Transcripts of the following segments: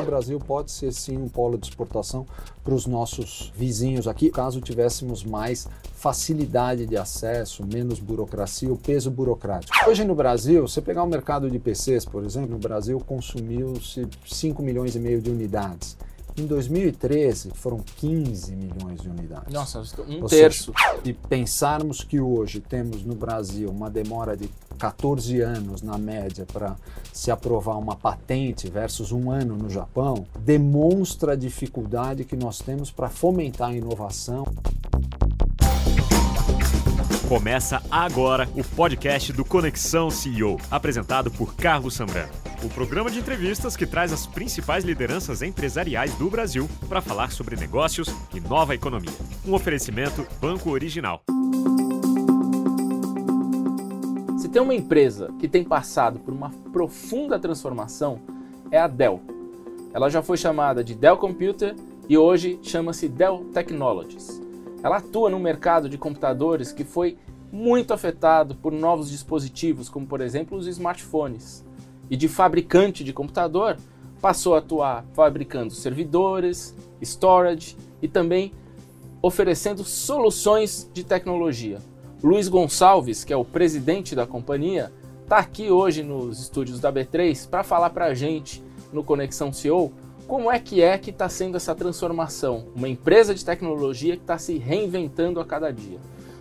O Brasil pode ser sim um polo de exportação para os nossos vizinhos aqui, caso tivéssemos mais facilidade de acesso, menos burocracia, o peso burocrático. Hoje no Brasil, você pegar o mercado de PCs, por exemplo, no Brasil consumiu-se 5 milhões e meio de unidades. Em 2013, foram 15 milhões de unidades. Nossa, um Ou terço. Seja, e pensarmos que hoje temos no Brasil uma demora de 14 anos na média para se aprovar uma patente versus um ano no Japão, demonstra a dificuldade que nós temos para fomentar a inovação. Começa agora o podcast do Conexão CEO, apresentado por Carlos Sambrano. O programa de entrevistas que traz as principais lideranças empresariais do Brasil para falar sobre negócios e nova economia. Um oferecimento Banco Original. Se tem uma empresa que tem passado por uma profunda transformação, é a Dell. Ela já foi chamada de Dell Computer e hoje chama-se Dell Technologies. Ela atua no mercado de computadores que foi muito afetado por novos dispositivos, como por exemplo os smartphones. E de fabricante de computador, passou a atuar fabricando servidores, storage e também oferecendo soluções de tecnologia. Luiz Gonçalves, que é o presidente da companhia, está aqui hoje nos estúdios da B3 para falar para a gente no Conexão CEO como é que é que está sendo essa transformação? Uma empresa de tecnologia que está se reinventando a cada dia.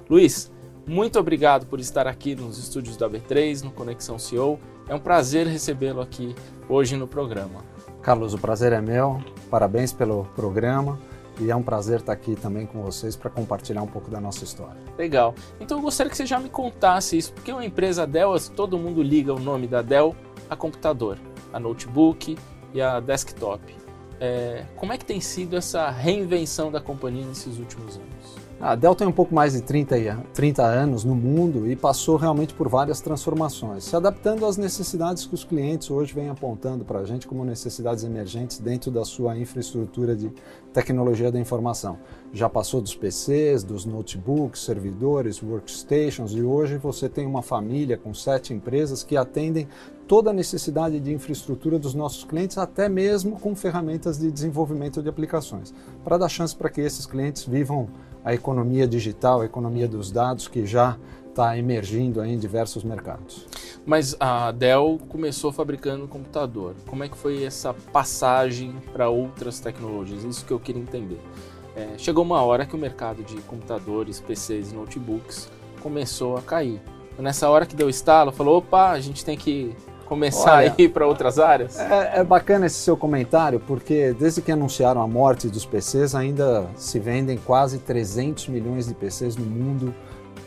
Luiz, muito obrigado por estar aqui nos estúdios da B3, no Conexão CEO. É um prazer recebê-lo aqui hoje no programa. Carlos, o prazer é meu. Parabéns pelo programa. E é um prazer estar aqui também com vocês para compartilhar um pouco da nossa história. Legal. Então eu gostaria que você já me contasse isso, porque uma empresa Dell, todo mundo liga o nome da Dell a computador, a notebook e a desktop. É, como é que tem sido essa reinvenção da companhia nesses últimos anos? A Dell tem um pouco mais de 30, 30 anos no mundo e passou realmente por várias transformações, se adaptando às necessidades que os clientes hoje vêm apontando para a gente como necessidades emergentes dentro da sua infraestrutura de tecnologia da informação. Já passou dos PCs, dos notebooks, servidores, workstations e hoje você tem uma família com sete empresas que atendem toda a necessidade de infraestrutura dos nossos clientes, até mesmo com ferramentas de desenvolvimento de aplicações, para dar chance para que esses clientes vivam a economia digital, a economia dos dados que já está emergindo em diversos mercados. Mas a Dell começou fabricando computador. Como é que foi essa passagem para outras tecnologias? Isso que eu queria entender. É, chegou uma hora que o mercado de computadores, PCs e notebooks começou a cair. Nessa hora que deu estalo, falou: opa, a gente tem que começar Olha, a ir para outras áreas? É, é, bacana esse seu comentário, porque desde que anunciaram a morte dos PCs, ainda se vendem quase 300 milhões de PCs no mundo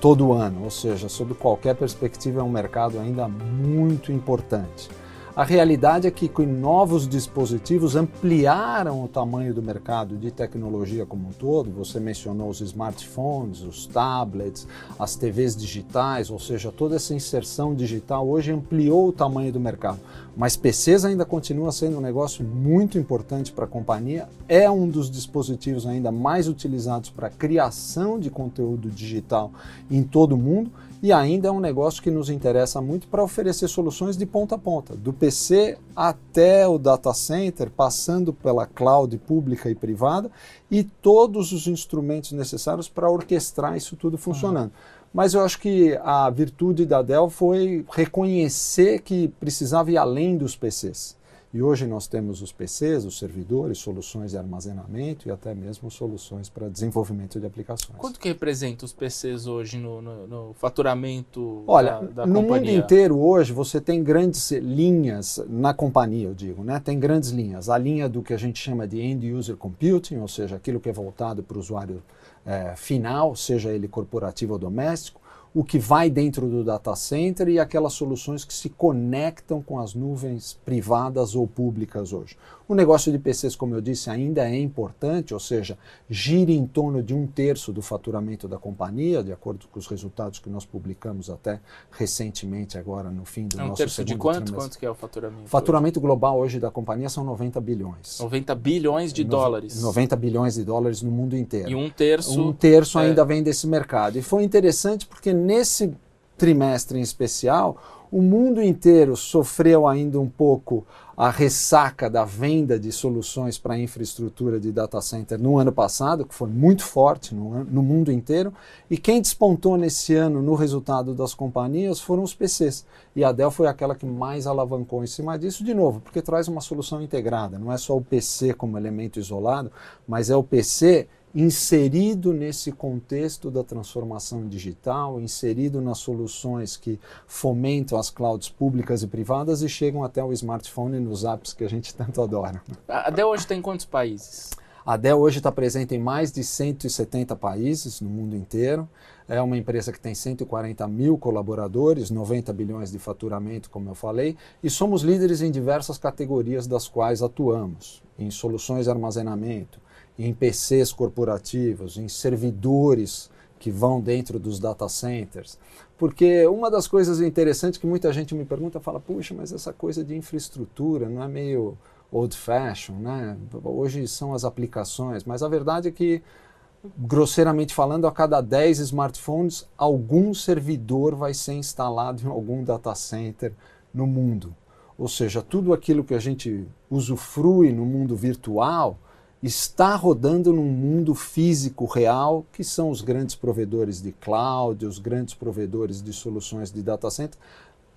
todo ano, ou seja, sob qualquer perspectiva é um mercado ainda muito importante. A realidade é que com novos dispositivos ampliaram o tamanho do mercado de tecnologia como um todo. Você mencionou os smartphones, os tablets, as TVs digitais, ou seja, toda essa inserção digital hoje ampliou o tamanho do mercado. Mas PCs ainda continua sendo um negócio muito importante para a companhia. É um dos dispositivos ainda mais utilizados para criação de conteúdo digital em todo o mundo e ainda é um negócio que nos interessa muito para oferecer soluções de ponta a ponta, do PC até o data center, passando pela cloud pública e privada e todos os instrumentos necessários para orquestrar isso tudo funcionando. Uhum. Mas eu acho que a virtude da Dell foi reconhecer que precisava ir além dos PCs. E hoje nós temos os PCs, os servidores, soluções de armazenamento e até mesmo soluções para desenvolvimento de aplicações. Quanto que representa os PCs hoje no, no, no faturamento Olha, da, da no companhia? mundo inteiro hoje você tem grandes linhas na companhia, eu digo, né? Tem grandes linhas. A linha do que a gente chama de end user computing, ou seja, aquilo que é voltado para o usuário é, final, seja ele corporativo ou doméstico o que vai dentro do data center e aquelas soluções que se conectam com as nuvens privadas ou públicas hoje. O negócio de PCs, como eu disse, ainda é importante, ou seja, gira em torno de um terço do faturamento da companhia, de acordo com os resultados que nós publicamos até recentemente, agora no fim do é um nosso terço segundo de quanto? trimestre. Quanto que é o faturamento? Faturamento hoje? global hoje da companhia são 90 bilhões. 90 bilhões de no, dólares. 90 bilhões de dólares no mundo inteiro. E um terço. Um terço é... ainda vem desse mercado. E foi interessante porque nesse trimestre em especial, o mundo inteiro sofreu ainda um pouco a ressaca da venda de soluções para infraestrutura de data center no ano passado, que foi muito forte no, no, mundo inteiro, e quem despontou nesse ano no resultado das companhias foram os PCs. E a Dell foi aquela que mais alavancou em cima disso, de novo, porque traz uma solução integrada, não é só o PC como elemento isolado, mas é o PC inserido nesse contexto da transformação digital, inserido nas soluções que fomentam as clouds públicas e privadas e chegam até o smartphone e nos apps que a gente tanto adora. A Dell hoje tem quantos países? A Dell hoje está presente em mais de 170 países no mundo inteiro. É uma empresa que tem 140 mil colaboradores, 90 bilhões de faturamento, como eu falei, e somos líderes em diversas categorias das quais atuamos, em soluções de armazenamento, em PCs corporativos, em servidores que vão dentro dos data centers. Porque uma das coisas interessantes que muita gente me pergunta, fala, puxa, mas essa coisa de infraestrutura não é meio old fashion, né? Hoje são as aplicações, mas a verdade é que grosseiramente falando, a cada 10 smartphones, algum servidor vai ser instalado em algum data center no mundo. Ou seja, tudo aquilo que a gente usufrui no mundo virtual, está rodando num mundo físico real, que são os grandes provedores de cloud, os grandes provedores de soluções de data center,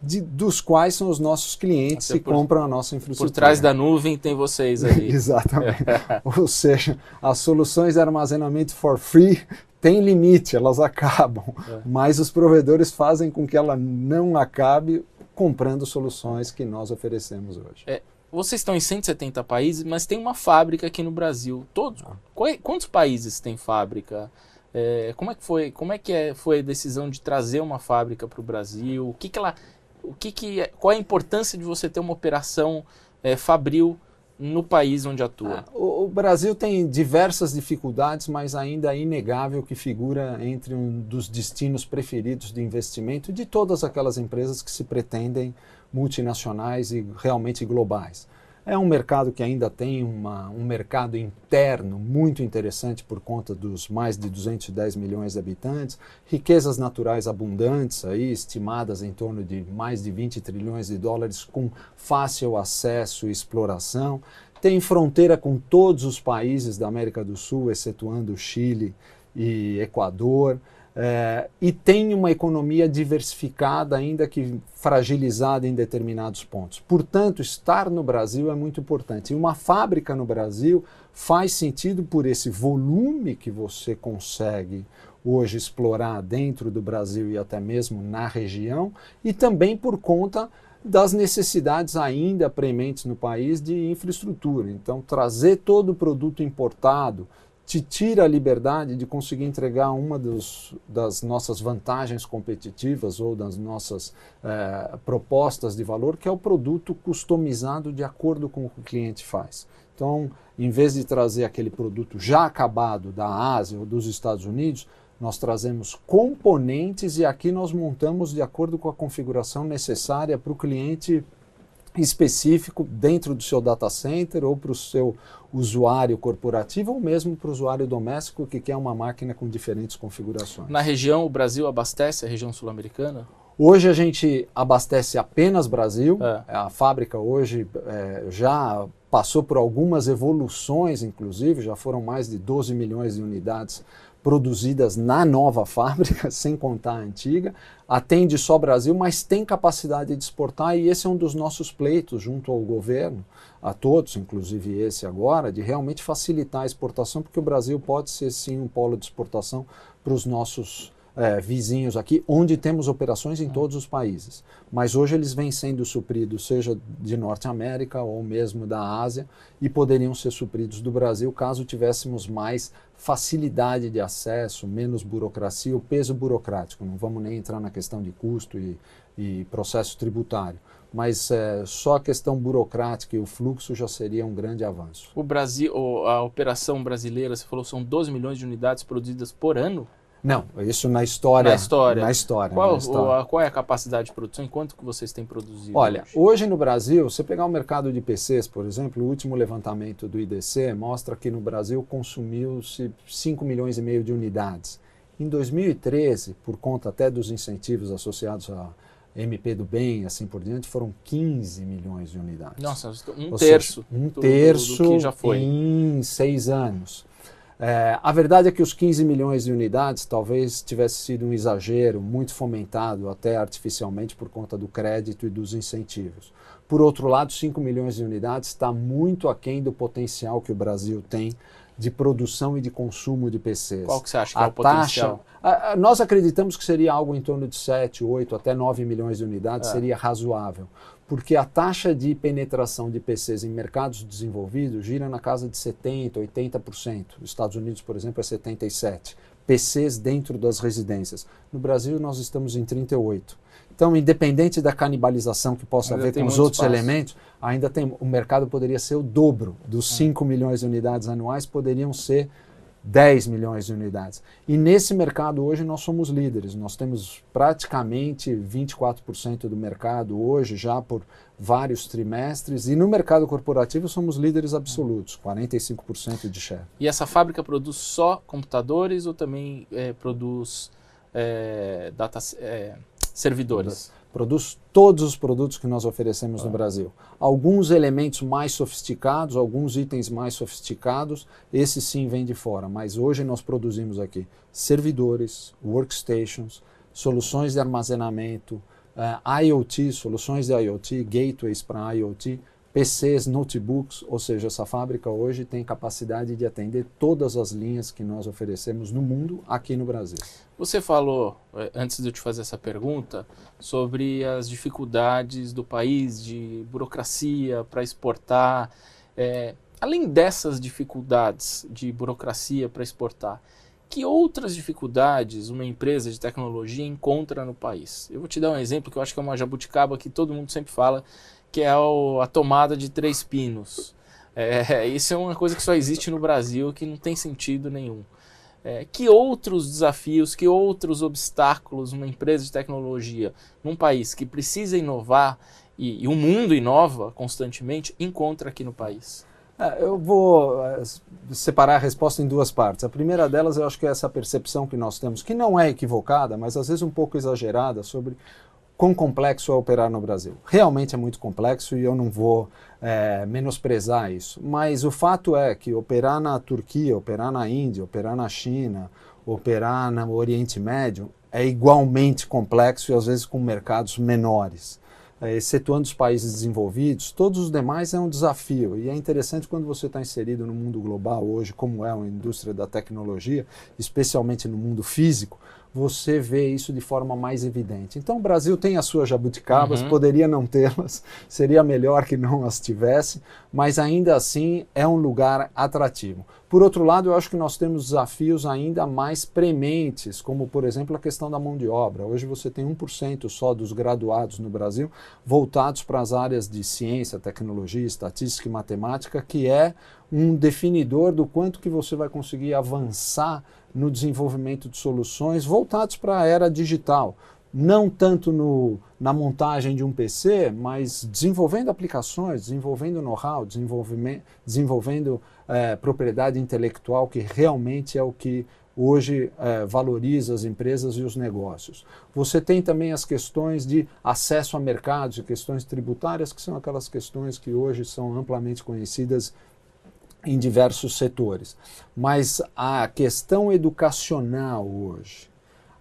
de, dos quais são os nossos clientes que compram a nossa infraestrutura. Por trás da nuvem tem vocês ali. Exatamente. Ou seja, as soluções de armazenamento for free têm limite, elas acabam, é. mas os provedores fazem com que ela não acabe comprando soluções que nós oferecemos hoje. É, vocês estão em 170 países, mas tem uma fábrica aqui no Brasil. Todos? Ah. Quantos países tem fábrica? É, como é que foi? Como é que é, foi a decisão de trazer uma fábrica para o Brasil? O que, que ela, o que, que é, qual é a importância de você ter uma operação é, fabril no país onde atua? Ah, o, o, Brasil tem diversas dificuldades, mas ainda é inegável que figura entre um dos destinos preferidos de investimento de todas aquelas empresas que se pretendem multinacionais e realmente globais. É um mercado que ainda tem uma, um mercado interno muito interessante por conta dos mais de 210 milhões de habitantes, riquezas naturais abundantes, aí, estimadas em torno de mais de 20 trilhões de dólares, com fácil acesso e exploração. Tem fronteira com todos os países da América do Sul, excetuando Chile e Equador. É, e tem uma economia diversificada, ainda que fragilizada em determinados pontos. Portanto, estar no Brasil é muito importante. E uma fábrica no Brasil faz sentido por esse volume que você consegue hoje explorar dentro do Brasil e até mesmo na região, e também por conta das necessidades ainda prementes no país de infraestrutura. Então, trazer todo o produto importado, te tira a liberdade de conseguir entregar uma dos, das nossas vantagens competitivas ou das nossas eh, propostas de valor, que é o produto customizado de acordo com o que o cliente faz. Então, em vez de trazer aquele produto já acabado da Ásia ou dos Estados Unidos, nós trazemos componentes e aqui nós montamos de acordo com a configuração necessária para o cliente específico dentro do seu data center ou para o seu usuário corporativo ou mesmo para o usuário doméstico que quer uma máquina com diferentes configurações. Na região, o Brasil abastece a região sul-americana? Hoje a gente abastece apenas Brasil. É. A fábrica hoje é, já passou por algumas evoluções, inclusive, já foram mais de 12 milhões de unidades produzidas na nova fábrica, sem contar a antiga, atende só Brasil, mas tem capacidade de exportar e esse é um dos nossos pleitos junto ao governo, a todos, inclusive esse agora, de realmente facilitar a exportação, porque o Brasil pode ser sim um polo de exportação para os nossos é, vizinhos aqui, onde temos operações em todos os países. Mas hoje eles vêm sendo supridos, seja de Norte América ou mesmo da Ásia, e poderiam ser supridos do Brasil caso tivéssemos mais facilidade de acesso, menos burocracia, o peso burocrático. Não vamos nem entrar na questão de custo e, e processo tributário. Mas é, só a questão burocrática e o fluxo já seria um grande avanço. O Brasil, a operação brasileira, você falou, são 12 milhões de unidades produzidas por ano? Não, isso na história. Na história. Na história. Qual, na história. O, qual é a capacidade de produção e quanto que vocês têm produzido? Olha, hoje? hoje no Brasil, você pegar o mercado de PCs, por exemplo, o último levantamento do IDC mostra que no Brasil consumiu-se 5 milhões e meio de unidades Em 2013, por conta até dos incentivos associados a MP do bem, assim por diante, foram 15 milhões de unidades. Nossa, um Ou terço. Seja, um terço do, do que já foi. em seis anos. É, a verdade é que os 15 milhões de unidades talvez tivesse sido um exagero muito fomentado até artificialmente por conta do crédito e dos incentivos. Por outro lado, 5 milhões de unidades está muito aquém do potencial que o Brasil tem de produção e de consumo de PCs. Qual que você acha que a é o taxa, potencial? A, a, nós acreditamos que seria algo em torno de 7, 8, até 9 milhões de unidades, é. seria razoável. Porque a taxa de penetração de PCs em mercados desenvolvidos gira na casa de 70%, 80%. Nos Estados Unidos, por exemplo, é 77%. PCs dentro das residências. No Brasil, nós estamos em 38%. Então, independente da canibalização que possa ainda haver com os outros espaço. elementos, ainda tem o mercado poderia ser o dobro dos 5 é. milhões de unidades anuais, poderiam ser 10 milhões de unidades. E nesse mercado hoje nós somos líderes. Nós temos praticamente 24% do mercado hoje já por vários trimestres e no mercado corporativo somos líderes absolutos, 45% de share. E essa fábrica produz só computadores ou também é, produz é, data é, servidores. Produz todos os produtos que nós oferecemos ah. no Brasil. Alguns elementos mais sofisticados, alguns itens mais sofisticados, esses sim vêm de fora. Mas hoje nós produzimos aqui servidores, workstations, soluções de armazenamento, uh, IoT, soluções de IoT, gateways para IoT, PCs, notebooks, ou seja, essa fábrica hoje tem capacidade de atender todas as linhas que nós oferecemos no mundo aqui no Brasil. Você falou, eh, antes de eu te fazer essa pergunta, sobre as dificuldades do país de burocracia para exportar. É, além dessas dificuldades de burocracia para exportar, que outras dificuldades uma empresa de tecnologia encontra no país? Eu vou te dar um exemplo que eu acho que é uma jabuticaba que todo mundo sempre fala, que é o, a tomada de três pinos. É, isso é uma coisa que só existe no Brasil, que não tem sentido nenhum. É, que outros desafios, que outros obstáculos uma empresa de tecnologia num país que precisa inovar e, e o mundo inova constantemente encontra aqui no país? É, eu vou é, separar a resposta em duas partes. A primeira delas, eu acho que é essa percepção que nós temos, que não é equivocada, mas às vezes um pouco exagerada, sobre quão complexo é operar no Brasil. Realmente é muito complexo e eu não vou é, menosprezar isso. Mas o fato é que operar na Turquia, operar na Índia, operar na China, operar no Oriente Médio é igualmente complexo e às vezes com mercados menores. É, excetuando os países desenvolvidos, todos os demais é um desafio. E é interessante quando você está inserido no mundo global hoje, como é a indústria da tecnologia, especialmente no mundo físico, você vê isso de forma mais evidente. Então, o Brasil tem as suas jabuticabas, uhum. poderia não tê-las, seria melhor que não as tivesse, mas ainda assim é um lugar atrativo. Por outro lado, eu acho que nós temos desafios ainda mais prementes, como, por exemplo, a questão da mão de obra. Hoje você tem 1% só dos graduados no Brasil voltados para as áreas de ciência, tecnologia, estatística e matemática, que é um definidor do quanto que você vai conseguir avançar no desenvolvimento de soluções voltados para a era digital. Não tanto no, na montagem de um PC, mas desenvolvendo aplicações, desenvolvendo know-how, desenvolvendo é, propriedade intelectual, que realmente é o que hoje é, valoriza as empresas e os negócios. Você tem também as questões de acesso a mercados questões tributárias, que são aquelas questões que hoje são amplamente conhecidas em diversos setores. Mas a questão educacional hoje,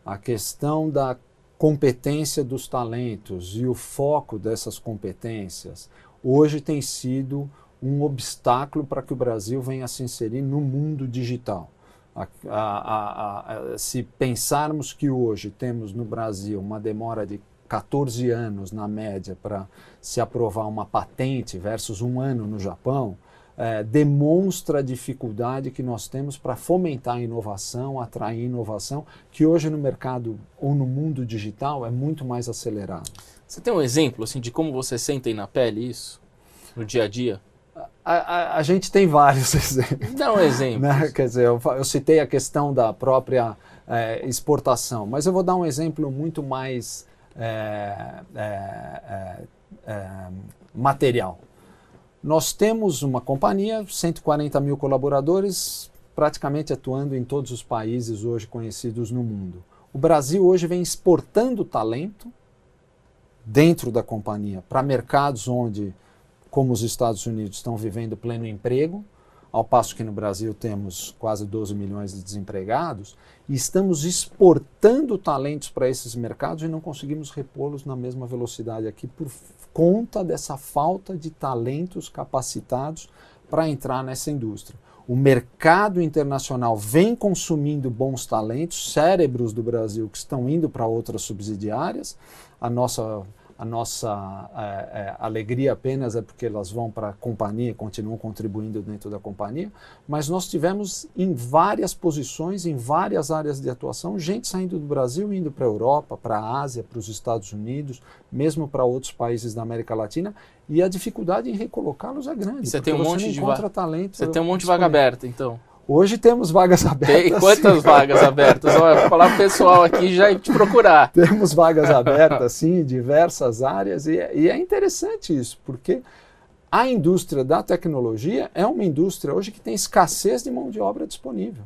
a questão da competência dos talentos e o foco dessas competências, hoje tem sido um obstáculo para que o Brasil venha se inserir no mundo digital. A, a, a, se pensarmos que hoje temos no Brasil uma demora de 14 anos na média para se aprovar uma patente versus um ano no Japão, é, demonstra a dificuldade que nós temos para fomentar a inovação, atrair inovação, que hoje no mercado ou no mundo digital é muito mais acelerado. Você tem um exemplo assim de como você sente na pele isso no dia a dia? A, a, a gente tem vários exemplos. Dá um exemplo. Né? Quer dizer, eu, eu, citei a questão da própria é, exportação, mas eu vou dar um exemplo muito mais é, é, é material. Nós temos uma companhia, 140 mil colaboradores, praticamente atuando em todos os países hoje conhecidos no mundo. O Brasil hoje vem exportando talento dentro da companhia para mercados onde, como os Estados Unidos, estão vivendo pleno emprego, ao passo que no Brasil temos quase 12 milhões de desempregados, e estamos exportando talentos para esses mercados e não conseguimos repô-los na mesma velocidade aqui por conta dessa falta de talentos capacitados para entrar nessa indústria. O mercado internacional vem consumindo bons talentos, cérebros do Brasil que estão indo para outras subsidiárias. A nossa a nossa é, é, alegria apenas é porque elas vão para a companhia, continuam contribuindo dentro da companhia, mas nós tivemos em várias posições, em várias áreas de atuação, gente saindo do Brasil, indo para a Europa, para a Ásia, para os Estados Unidos, mesmo para outros países da América Latina, e a dificuldade em recolocá-los é grande. Você tem um monte de vaga talento. Você tem um monte de vaga aberta, então. Hoje temos vagas abertas. Tem quantas sim. vagas abertas? Olha, vou falar para o pessoal aqui já te procurar. Temos vagas abertas, sim, em diversas áreas, e, e, é interessante isso, porque a indústria da tecnologia é uma indústria hoje que tem escassez de mão de obra disponível.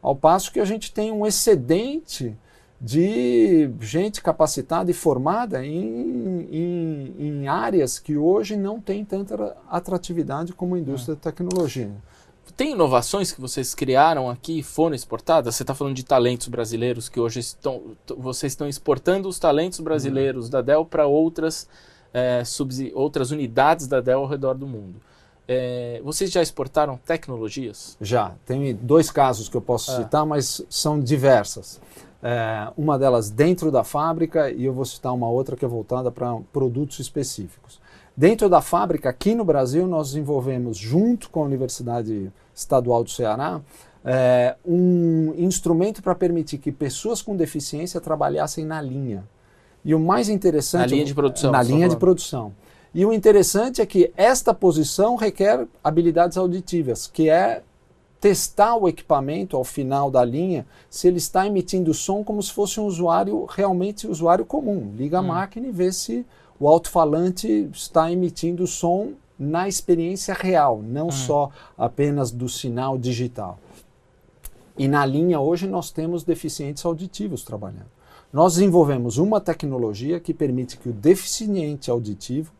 Ao passo que a gente tem um excedente de gente capacitada e formada em, em, em áreas que hoje não tem tanta atratividade como a indústria é. da tecnologia. Tem inovações que vocês criaram aqui e foram exportadas? Você está falando de talentos brasileiros que hoje estão. Vocês estão exportando os talentos brasileiros uhum. da Dell para outras, é, outras unidades da Dell ao redor do mundo. É, vocês já exportaram tecnologias? Já. Tem dois casos que eu posso é. citar, mas são diversas. É, uma delas dentro da fábrica e eu vou citar uma outra que é voltada para produtos específicos. Dentro da fábrica, aqui no Brasil, nós desenvolvemos, junto com a Universidade Estadual do Ceará, é, um instrumento para permitir que pessoas com deficiência trabalhassem na linha. E o mais interessante. Na linha de produção. Na linha de produção. E o interessante é que esta posição requer habilidades auditivas, que é testar o equipamento ao final da linha se ele está emitindo som como se fosse um usuário realmente usuário comum. Liga a hum. máquina e vê se o alto-falante está emitindo som na experiência real, não hum. só apenas do sinal digital. E na linha hoje nós temos deficientes auditivos trabalhando. Nós desenvolvemos uma tecnologia que permite que o deficiente auditivo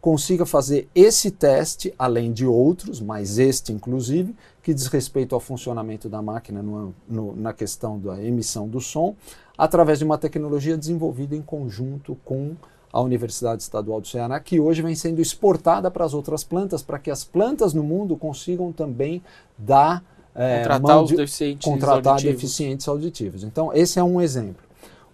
consiga fazer esse teste, além de outros, mas este inclusive, que diz respeito ao funcionamento da máquina no, no, na questão da emissão do som, através de uma tecnologia desenvolvida em conjunto com a Universidade Estadual do Ceará, que hoje vem sendo exportada para as outras plantas, para que as plantas no mundo consigam também dar é, contratar os deficientes contratar auditivos. deficientes auditivos. Então, esse é um exemplo.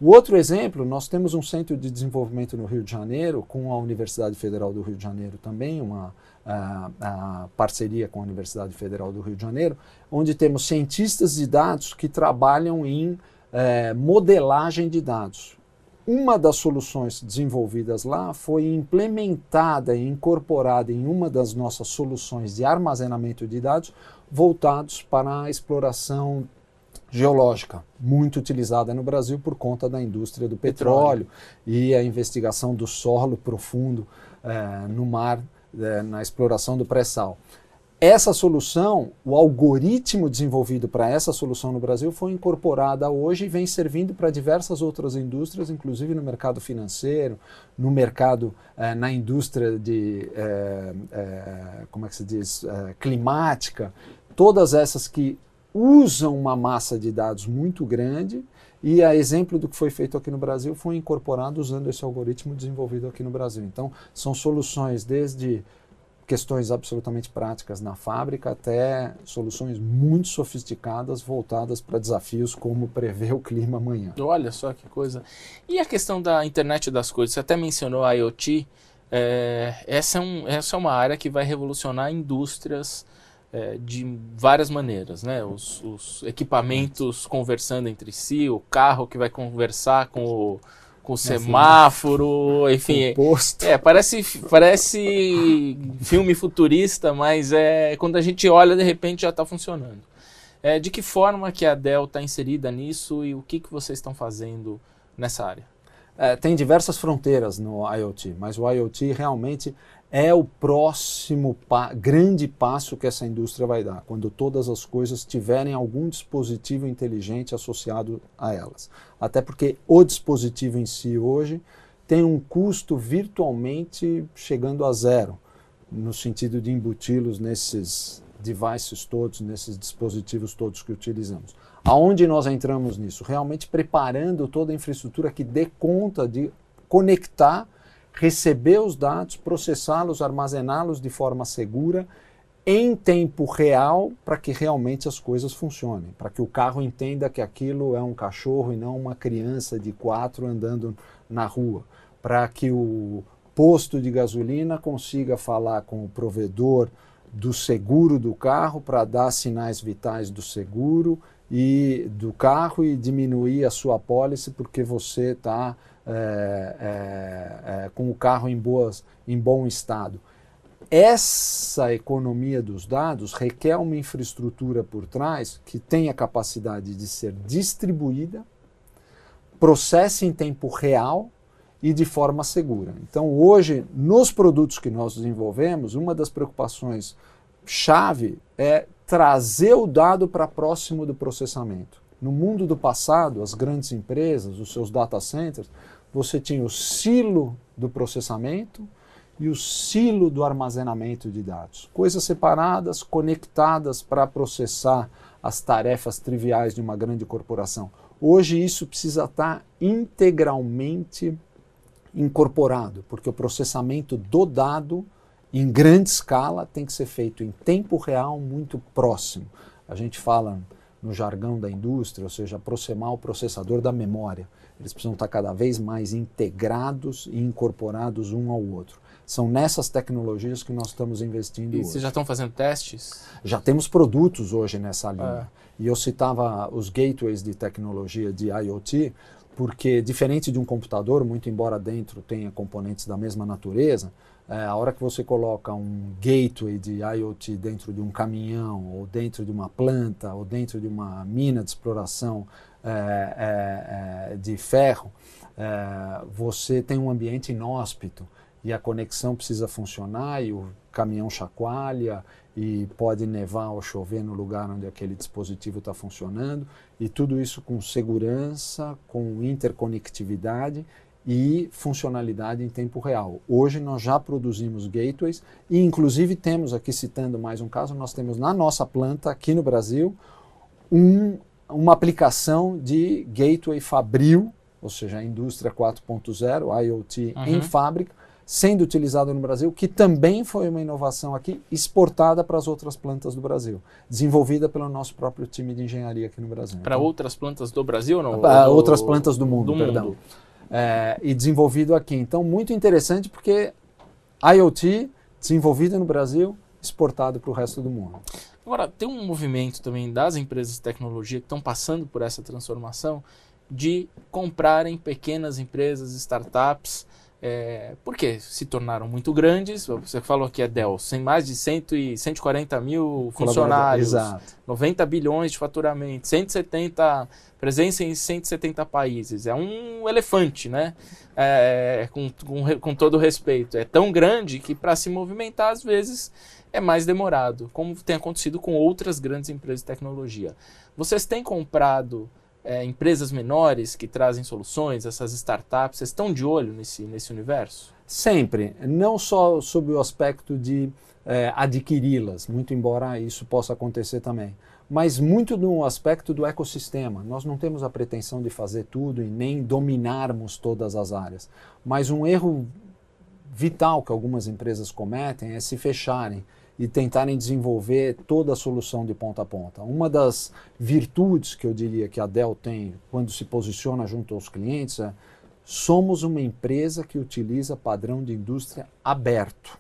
O outro exemplo, nós temos um centro de desenvolvimento no Rio de Janeiro, com a Universidade Federal do Rio de Janeiro também, uma a, a parceria com a Universidade Federal do Rio de Janeiro, onde temos cientistas de dados que trabalham em é, modelagem de dados. Uma das soluções desenvolvidas lá foi implementada e incorporada em uma das nossas soluções de armazenamento de dados voltados para a exploração geológica, muito utilizada no Brasil por conta da indústria do petróleo, petróleo. e a investigação do solo profundo eh, no mar, eh, na exploração do pré-sal. Essa solução, o algoritmo desenvolvido para essa solução no Brasil foi incorporada hoje e vem servindo para diversas outras indústrias, inclusive no mercado financeiro, no mercado, eh, na indústria de, eh, eh, como é que se diz, eh, climática, todas essas que usam uma massa de dados muito grande e a exemplo do que foi feito aqui no Brasil foi incorporado usando esse algoritmo desenvolvido aqui no Brasil. Então, são soluções desde questões absolutamente práticas na fábrica até soluções muito sofisticadas voltadas para desafios como prever o clima amanhã. Olha só que coisa. E a questão da internet das coisas, você até mencionou a IoT, é, essa, é um, essa é uma área que vai revolucionar indústrias é, de várias maneiras, né? Os, os equipamentos conversando entre si, o carro que vai conversar com o com semáforo, enfim. Posto. É, parece, parece filme futurista, mas é quando a gente olha, de repente já está funcionando. É, de que forma que a Dell está inserida nisso e o que, que vocês estão fazendo nessa área? É, tem diversas fronteiras no IoT, mas o IoT realmente é o próximo pa grande passo que essa indústria vai dar, quando todas as coisas tiverem algum dispositivo inteligente associado a elas. Até porque o dispositivo em si hoje tem um custo virtualmente chegando a zero, no sentido de embuti-los nesses devices todos, nesses dispositivos todos que utilizamos. Aonde nós entramos nisso? Realmente preparando toda a infraestrutura que dê conta de conectar receber os dados, processá-los, armazená-los de forma segura em tempo real para que realmente as coisas funcionem, para que o carro entenda que aquilo é um cachorro e não uma criança de quatro andando na rua, para que o posto de gasolina consiga falar com o provedor do seguro do carro para dar sinais vitais do seguro e do carro e diminuir a sua apólice porque você está é, é, é, com o carro em, boas, em bom estado. Essa economia dos dados requer uma infraestrutura por trás que tenha capacidade de ser distribuída, processe em tempo real e de forma segura. Então, hoje, nos produtos que nós desenvolvemos, uma das preocupações chave é trazer o dado para próximo do processamento. No mundo do passado, as grandes empresas, os seus data centers, você tinha o silo do processamento e o silo do armazenamento de dados. Coisas separadas, conectadas para processar as tarefas triviais de uma grande corporação. Hoje isso precisa estar integralmente incorporado, porque o processamento do dado em grande escala tem que ser feito em tempo real muito próximo. A gente fala no jargão da indústria, ou seja, aproximar o processador da memória. Eles precisam estar cada vez mais integrados e incorporados um ao outro. São nessas tecnologias que nós estamos investindo e hoje. vocês já estão fazendo testes? Já temos produtos hoje nessa linha. É. E eu citava os gateways de tecnologia de IoT, porque diferente de um computador, muito embora dentro tenha componentes da mesma natureza, é, a hora que você coloca um gateway de IoT dentro de um caminhão, ou dentro de uma planta, ou dentro de uma mina de exploração é, é, é de ferro, é, você tem um ambiente inóspito e a conexão precisa funcionar e o caminhão chacoalha e pode nevar ou chover no lugar onde aquele dispositivo está funcionando e tudo isso com segurança, com interconectividade e funcionalidade em tempo real. Hoje nós já produzimos gateways e inclusive temos aqui citando mais um caso, nós temos na nossa planta aqui no Brasil um, uma aplicação de gateway fabril, ou seja, a indústria 4.0, IoT uhum. em fábrica, sendo utilizado no Brasil, que também foi uma inovação aqui exportada para as outras plantas do Brasil, desenvolvida pelo nosso próprio time de engenharia aqui no Brasil. Para então, outras plantas do Brasil ou não? Para outras plantas do mundo, do perdão. Mundo é, e desenvolvido aqui. Então, muito interessante porque IoT desenvolvido no Brasil, exportado para o resto do mundo. Agora, tem um movimento também das empresas de tecnologia que estão passando por essa transformação de comprarem pequenas empresas, startups, é, porque se tornaram muito grandes. Você falou que é Dell, tem mais de 100 e 140 mil funcionários, Exato. 90 bilhões de faturamento, 170 presença em 170 países. É um elefante, né? É, com, com, com todo respeito. É tão grande que para se movimentar às vezes é mais demorado, como tem acontecido com outras grandes empresas de tecnologia. Vocês têm comprado é, empresas menores que trazem soluções, essas startups, vocês estão de olho nesse, nesse universo? Sempre, não só sob o aspecto de é, adquiri-las, muito embora isso possa acontecer também, mas muito no aspecto do ecossistema. Nós não temos a pretensão de fazer tudo e nem dominarmos todas as áreas, mas um erro vital que algumas empresas cometem é se fecharem e tentarem desenvolver toda a solução de ponta a ponta. Uma das virtudes que eu diria que a Dell tem quando se posiciona junto aos clientes é somos uma empresa que utiliza padrão de indústria aberto.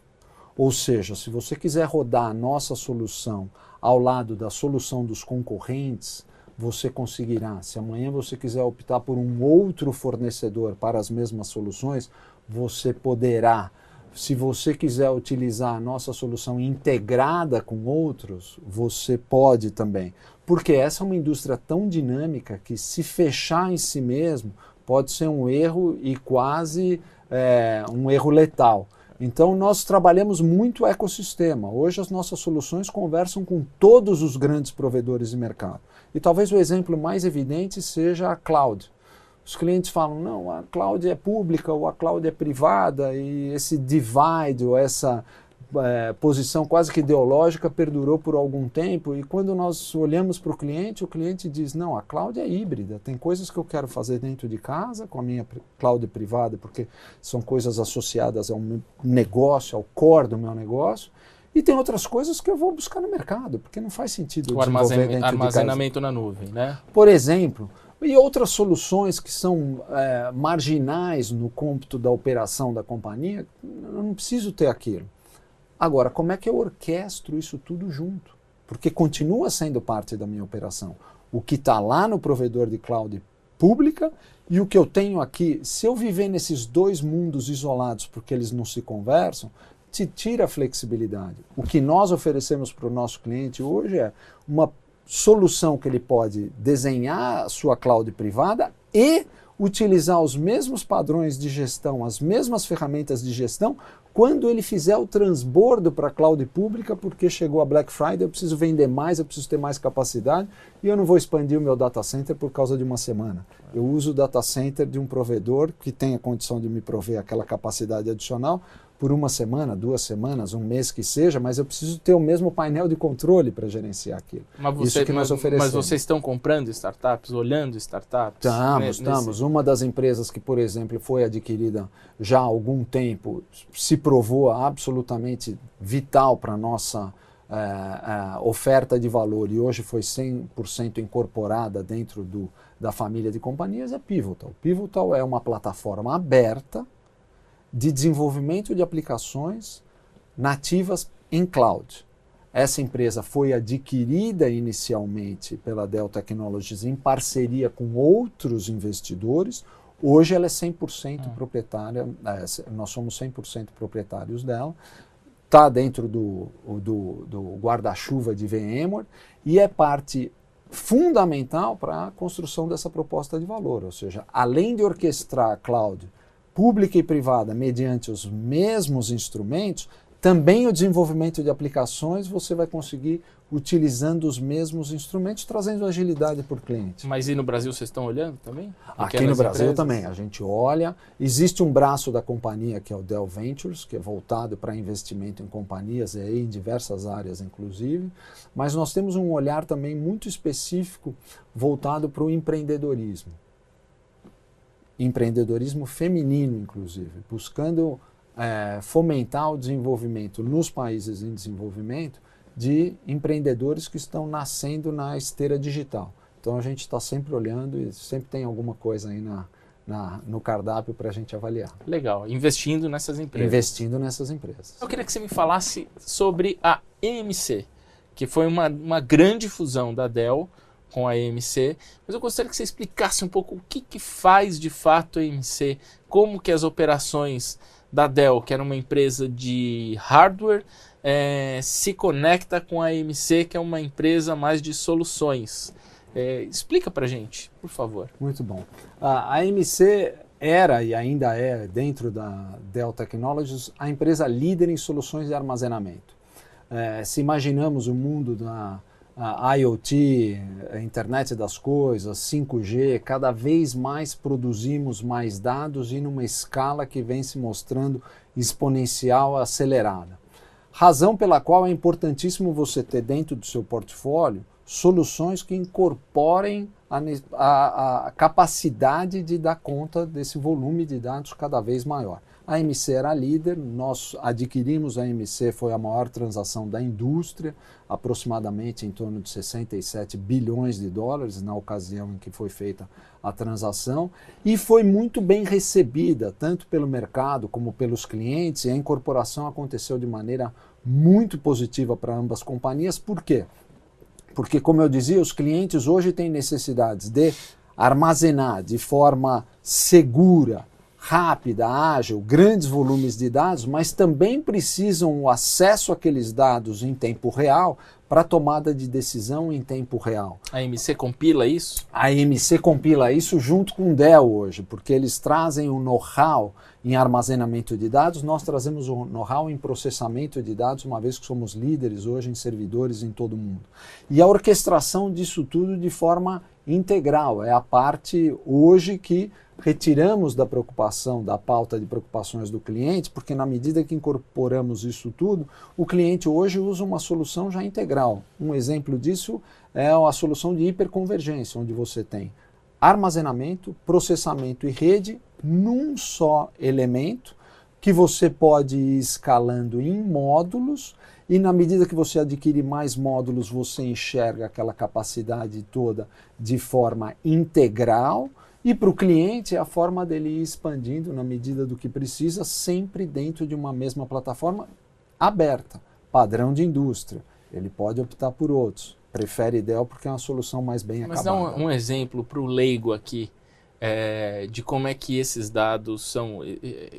Ou seja, se você quiser rodar a nossa solução ao lado da solução dos concorrentes, você conseguirá. Se amanhã você quiser optar por um outro fornecedor para as mesmas soluções, você poderá se você quiser utilizar a nossa solução integrada com outros, você pode também. Porque essa é uma indústria tão dinâmica que se fechar em si mesmo pode ser um erro e quase é, um erro letal. Então, nós trabalhamos muito o ecossistema. Hoje, as nossas soluções conversam com todos os grandes provedores de mercado. E talvez o exemplo mais evidente seja a cloud. Os clientes falam, não, a cloud é pública ou a cloud é privada, e esse divide ou essa é, posição quase que ideológica perdurou por algum tempo e quando nós olhamos para o cliente, o cliente diz, não, a cloud é híbrida, tem coisas que eu quero fazer dentro de casa com a minha cloud privada, porque são coisas associadas ao meu negócio, ao core do meu negócio, e tem outras coisas que eu vou buscar no mercado, porque não faz sentido o armazenamento, armazenamento na nuvem, né? Por exemplo, e outras soluções que são é, marginais no cômputo da operação da companhia, eu não preciso ter aquilo. Agora, como é que eu orquestro isso tudo junto? Porque continua sendo parte da minha operação. O que está lá no provedor de cloud pública e o que eu tenho aqui, se eu viver nesses dois mundos isolados porque eles não se conversam, te tira a flexibilidade. O que nós oferecemos para o nosso cliente hoje é uma solução que ele pode desenhar a sua cloud privada e utilizar os mesmos padrões de gestão, as mesmas ferramentas de gestão quando ele fizer o transbordo para a cloud pública, porque chegou a Black Friday, eu preciso vender mais, eu preciso ter mais capacidade e eu não vou expandir o meu data center por causa de uma semana. Eu uso o data center de um provedor que tem a condição de me prover aquela capacidade adicional por uma semana, duas semanas, um mês que seja, mas eu preciso ter o mesmo painel de controle para gerenciar aquilo. Mas, você, Isso que nós oferecemos. Mas vocês estão comprando startups, olhando startups? Estamos, estamos. Nesse... Uma das empresas que, por exemplo, foi adquirida já há algum tempo, se provou absolutamente vital para a nossa é, é, oferta de valor e hoje foi 100% incorporada dentro do, da família de companhias, é Pivotal. Pivotal é uma plataforma aberta de desenvolvimento de aplicações nativas em cloud. Essa empresa foi adquirida inicialmente pela Dell Technologies em parceria com outros investidores. Hoje ela é 100% ah. proprietária, é, nós somos 100% proprietários dela. Está dentro do, do, do guarda-chuva de VMware e é parte fundamental para a construção dessa proposta de valor. Ou seja, além de orquestrar a cloud pública e privada mediante os mesmos instrumentos, também o desenvolvimento de aplicações você vai conseguir utilizando os mesmos instrumentos, trazendo agilidade para o cliente. Mas e no Brasil vocês estão olhando também? Aqui no Brasil empresas? também, a gente olha. Existe um braço da companhia que é o Dell Ventures, que é voltado para investimento em companhias e em diversas áreas, inclusive. Mas nós temos um olhar também muito específico voltado para o empreendedorismo empreendedorismo feminino, inclusive, buscando é, fomentar o desenvolvimento nos países em desenvolvimento de empreendedores que estão nascendo na esteira digital. Então a gente está sempre olhando e sempre tem alguma coisa aí na, na, no cardápio para a gente avaliar. Legal, investindo nessas empresas. Investindo nessas empresas. Eu queria que você me falasse sobre a EMC, que foi uma, uma grande fusão da Dell com a EMC, mas eu gostaria que você explicasse um pouco o que, que faz de fato a EMC, como que as operações da Dell, que era uma empresa de hardware, é, se conecta com a EMC, que é uma empresa mais de soluções. É, explica para gente, por favor. Muito bom. A, a EMC era e ainda é, dentro da Dell Technologies, a empresa líder em soluções de armazenamento. É, se imaginamos o mundo da IoT, internet das coisas, 5G, cada vez mais produzimos mais dados e numa escala que vem se mostrando exponencial acelerada. Razão pela qual é importantíssimo você ter dentro do seu portfólio soluções que incorporem a, a, a capacidade de dar conta desse volume de dados cada vez maior. A MC era líder, nós adquirimos a MC, foi a maior transação da indústria, aproximadamente em torno de 67 bilhões de dólares na ocasião em que foi feita a transação, e foi muito bem recebida, tanto pelo mercado como pelos clientes, e a incorporação aconteceu de maneira muito positiva para ambas companhias. Por quê? Porque, como eu dizia, os clientes hoje têm necessidades de armazenar de forma segura, rápida, ágil, grandes volumes de dados, mas também precisam o acesso àqueles dados em tempo real para tomada de decisão em tempo real. A MC compila isso? A MC compila isso junto com o Dell hoje, porque eles trazem o know-how em armazenamento de dados, nós trazemos o know-how em processamento de dados, uma vez que somos líderes hoje em servidores em todo o mundo. E a orquestração disso tudo de forma integral, é a parte hoje que retiramos da preocupação, da pauta de preocupações do cliente, porque na medida que incorporamos isso tudo, o cliente hoje usa uma solução já integral. Um exemplo disso é a solução de hiperconvergência, onde você tem armazenamento, processamento e rede num só elemento que você pode ir escalando em módulos e na medida que você adquire mais módulos, você enxerga aquela capacidade toda de forma integral e para o cliente, é a forma dele ir expandindo na medida do que precisa, sempre dentro de uma mesma plataforma aberta, padrão de indústria. Ele pode optar por outros. Prefere Dell porque é uma solução mais bem Mas acabada. Mas dá um, um exemplo para o leigo aqui é, de como é que esses dados são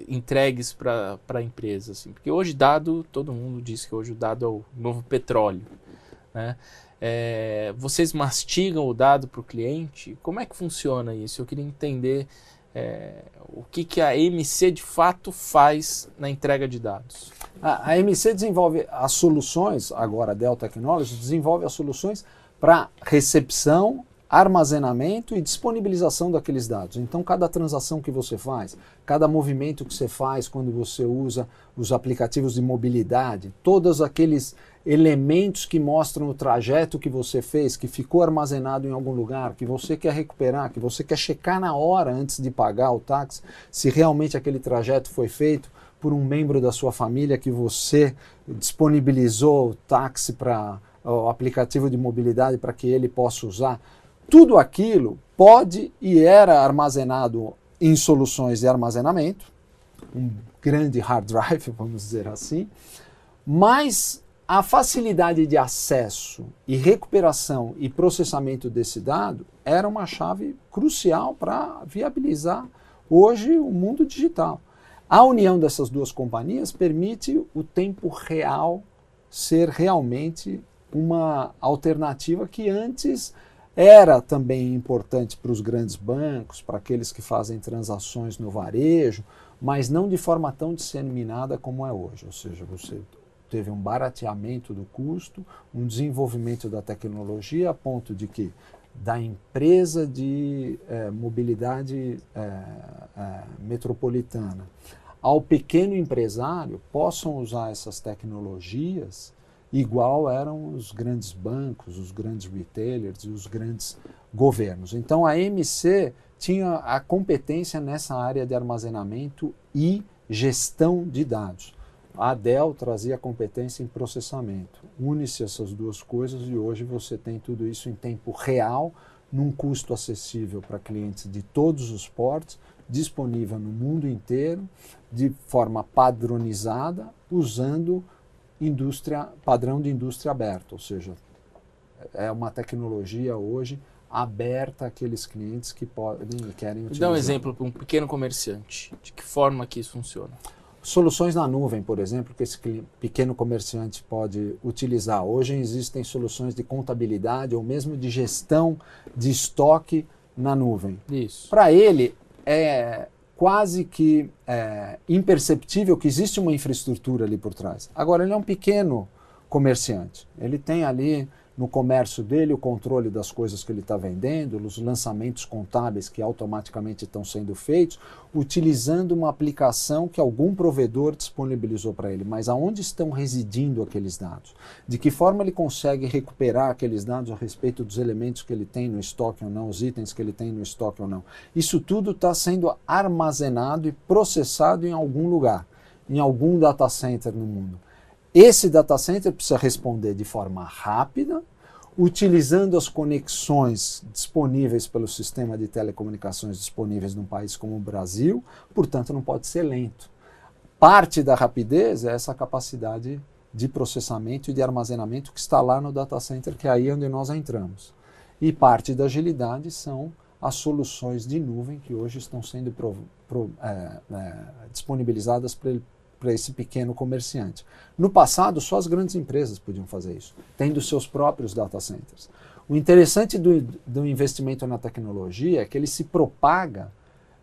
entregues para a empresa. Assim. Porque hoje dado, todo mundo diz que hoje o dado é o novo petróleo. Né? É, vocês mastigam o dado para o cliente? Como é que funciona isso? Eu queria entender é, o que, que a MC de fato faz na entrega de dados. A, a MC desenvolve as soluções, agora a Dell Technologies desenvolve as soluções para recepção, armazenamento e disponibilização daqueles dados. Então, cada transação que você faz, cada movimento que você faz quando você usa os aplicativos de mobilidade, todos aqueles elementos que mostram o trajeto que você fez, que ficou armazenado em algum lugar, que você quer recuperar, que você quer checar na hora antes de pagar o táxi, se realmente aquele trajeto foi feito por um membro da sua família que você disponibilizou o táxi para o aplicativo de mobilidade para que ele possa usar. Tudo aquilo pode e era armazenado em soluções de armazenamento, um grande hard drive, vamos dizer assim, mas a facilidade de acesso e recuperação e processamento desse dado era uma chave crucial para viabilizar hoje o mundo digital. A união dessas duas companhias permite o tempo real ser realmente uma alternativa que antes era também importante para os grandes bancos, para aqueles que fazem transações no varejo, mas não de forma tão disseminada como é hoje. Ou seja, você teve um barateamento do custo, um desenvolvimento da tecnologia a ponto de que da empresa de é, mobilidade é, é, metropolitana ao pequeno empresário possam usar essas tecnologias igual eram os grandes bancos, os grandes retailers e os grandes governos. Então a MC tinha a competência nessa área de armazenamento e gestão de dados. A Dell trazia competência em processamento. Une-se essas duas coisas e hoje você tem tudo isso em tempo real, num custo acessível para clientes de todos os portos, disponível no mundo inteiro, de forma padronizada, usando indústria padrão de indústria aberta, ou seja, é uma tecnologia hoje aberta àqueles clientes que podem e querem utilizar. Dá um exemplo para um pequeno comerciante. De que forma que isso funciona? Soluções na nuvem, por exemplo, que esse pequeno comerciante pode utilizar. Hoje existem soluções de contabilidade ou mesmo de gestão de estoque na nuvem. Isso. Para ele, é quase que é, imperceptível que existe uma infraestrutura ali por trás. Agora, ele é um pequeno comerciante. Ele tem ali no comércio dele o controle das coisas que ele está vendendo, os lançamentos contábeis que automaticamente estão sendo feitos, utilizando uma aplicação que algum provedor disponibilizou para ele. Mas aonde estão residindo aqueles dados? De que forma ele consegue recuperar aqueles dados a respeito dos elementos que ele tem no estoque ou não, os itens que ele tem no estoque ou não? Isso tudo está sendo armazenado e processado em algum lugar, em algum data center no mundo. Esse data center precisa responder de forma rápida, utilizando as conexões disponíveis pelo sistema de telecomunicações disponíveis num país como o Brasil, portanto, não pode ser lento. Parte da rapidez é essa capacidade de processamento e de armazenamento que está lá no data center, que é aí onde nós entramos. E parte da agilidade são as soluções de nuvem que hoje estão sendo pro, pro, é, é, disponibilizadas para esse pequeno comerciante. No passado, só as grandes empresas podiam fazer isso, tendo seus próprios data centers. O interessante do, do investimento na tecnologia é que ele se propaga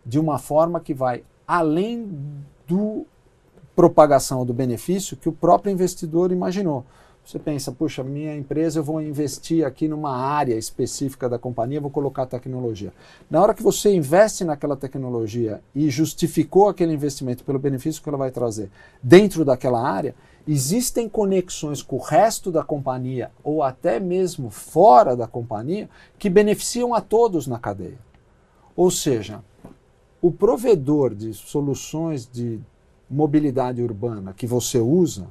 de uma forma que vai além do propagação do benefício que o próprio investidor imaginou. Você pensa, puxa, minha empresa eu vou investir aqui numa área específica da companhia, vou colocar tecnologia. Na hora que você investe naquela tecnologia e justificou aquele investimento pelo benefício que ela vai trazer dentro daquela área, existem conexões com o resto da companhia ou até mesmo fora da companhia que beneficiam a todos na cadeia. Ou seja, o provedor de soluções de mobilidade urbana que você usa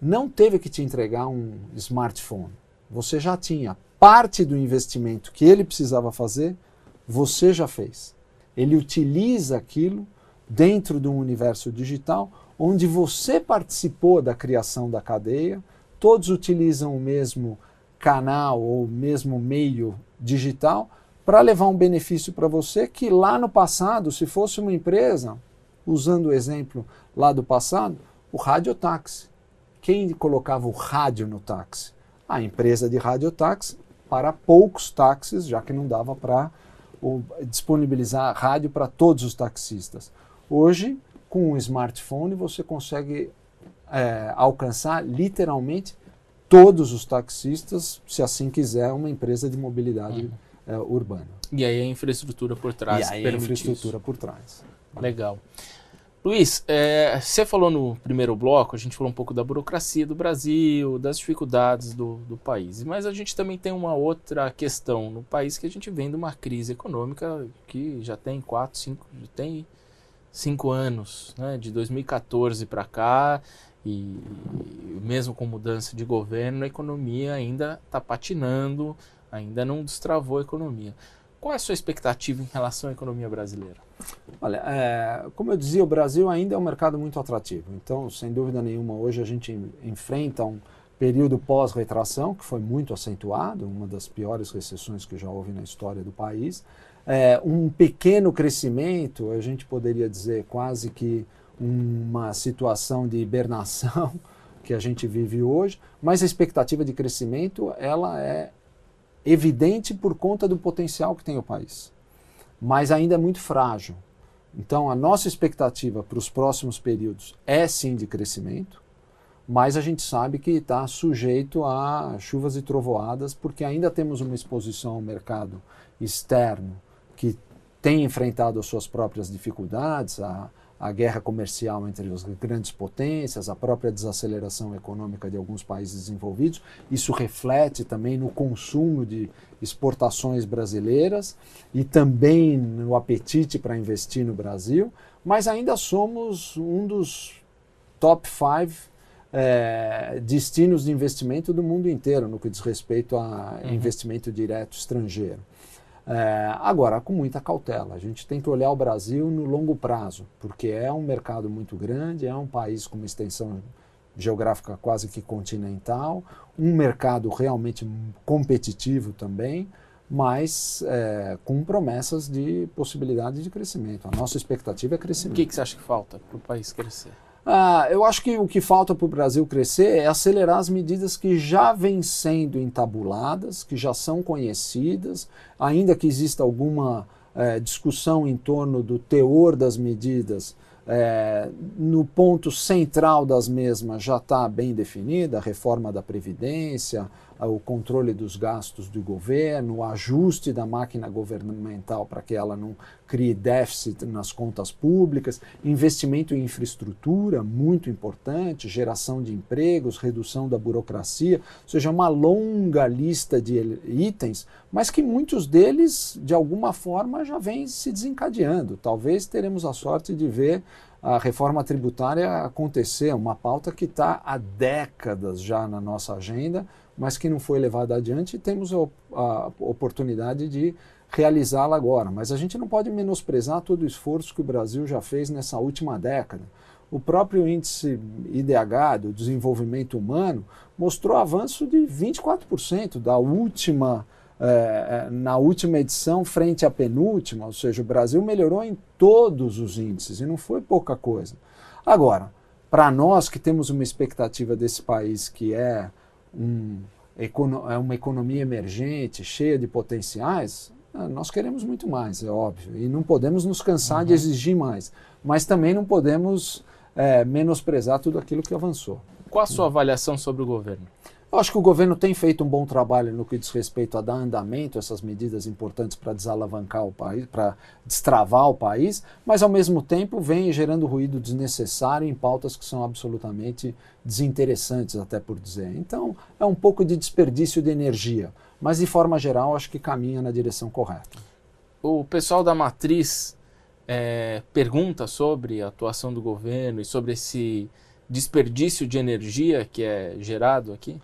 não teve que te entregar um smartphone. Você já tinha parte do investimento que ele precisava fazer, você já fez. Ele utiliza aquilo dentro de um universo digital onde você participou da criação da cadeia, todos utilizam o mesmo canal ou mesmo meio digital para levar um benefício para você que lá no passado, se fosse uma empresa, usando o exemplo lá do passado, o radiotáxi. Quem colocava o rádio no táxi? A empresa de radiotáxi para poucos táxis, já que não dava para disponibilizar rádio para todos os taxistas. Hoje, com um smartphone, você consegue é, alcançar literalmente todos os taxistas, se assim quiser, uma empresa de mobilidade uhum. é, urbana. E aí a infraestrutura por trás. E aí a infraestrutura isso. por trás. Legal. Luiz, é, você falou no primeiro bloco, a gente falou um pouco da burocracia do Brasil, das dificuldades do, do país. Mas a gente também tem uma outra questão no país que a gente vem de uma crise econômica que já tem quatro, cinco, tem cinco anos, né, de 2014 para cá, e, e mesmo com mudança de governo, a economia ainda está patinando, ainda não destravou a economia. Qual é a sua expectativa em relação à economia brasileira? Olha, é, como eu dizia, o Brasil ainda é um mercado muito atrativo. Então, sem dúvida nenhuma, hoje a gente enfrenta um período pós-retração, que foi muito acentuado, uma das piores recessões que já houve na história do país. É, um pequeno crescimento, a gente poderia dizer quase que uma situação de hibernação que a gente vive hoje, mas a expectativa de crescimento ela é evidente por conta do potencial que tem o país mas ainda é muito frágil. Então, a nossa expectativa para os próximos períodos é sim de crescimento, mas a gente sabe que está sujeito a chuvas e trovoadas, porque ainda temos uma exposição ao mercado externo que tem enfrentado as suas próprias dificuldades, a, a guerra comercial entre as grandes potências, a própria desaceleração econômica de alguns países desenvolvidos. Isso reflete também no consumo de exportações brasileiras e também no apetite para investir no Brasil, mas ainda somos um dos top five é, destinos de investimento do mundo inteiro no que diz respeito a uhum. investimento direto estrangeiro. É, agora, com muita cautela. A gente tem que olhar o Brasil no longo prazo, porque é um mercado muito grande, é um país com uma extensão geográfica quase que continental, um mercado realmente competitivo também, mas é, com promessas de possibilidade de crescimento. A nossa expectativa é crescimento. O que, que você acha que falta para o país crescer? Ah, eu acho que o que falta para o Brasil crescer é acelerar as medidas que já vêm sendo entabuladas, que já são conhecidas, ainda que exista alguma é, discussão em torno do teor das medidas. É, no ponto central das mesmas já está bem definida a reforma da Previdência, o controle dos gastos do governo, o ajuste da máquina governamental para que ela não crie déficit nas contas públicas, investimento em infraestrutura, muito importante, geração de empregos, redução da burocracia, ou seja, uma longa lista de itens, mas que muitos deles, de alguma forma, já vêm se desencadeando. Talvez teremos a sorte de ver a reforma tributária acontecer, uma pauta que está há décadas já na nossa agenda, mas que não foi levada adiante temos a, a oportunidade de realizá-la agora. Mas a gente não pode menosprezar todo o esforço que o Brasil já fez nessa última década. O próprio índice IDH do desenvolvimento humano mostrou avanço de 24% da última é, na última edição frente à penúltima, ou seja, o Brasil melhorou em todos os índices e não foi pouca coisa. Agora, para nós que temos uma expectativa desse país que é, um, é uma economia emergente, cheia de potenciais, ah, nós queremos muito mais, é óbvio, e não podemos nos cansar uhum. de exigir mais, mas também não podemos é, menosprezar tudo aquilo que avançou. Qual a sua avaliação sobre o governo? Eu acho que o governo tem feito um bom trabalho no que diz respeito a dar andamento a essas medidas importantes para desalavancar o país, para destravar o país, mas ao mesmo tempo vem gerando ruído desnecessário em pautas que são absolutamente desinteressantes, até por dizer. Então, é um pouco de desperdício de energia, mas de forma geral acho que caminha na direção correta. O pessoal da Matriz é, pergunta sobre a atuação do governo e sobre esse desperdício de energia que é gerado aqui?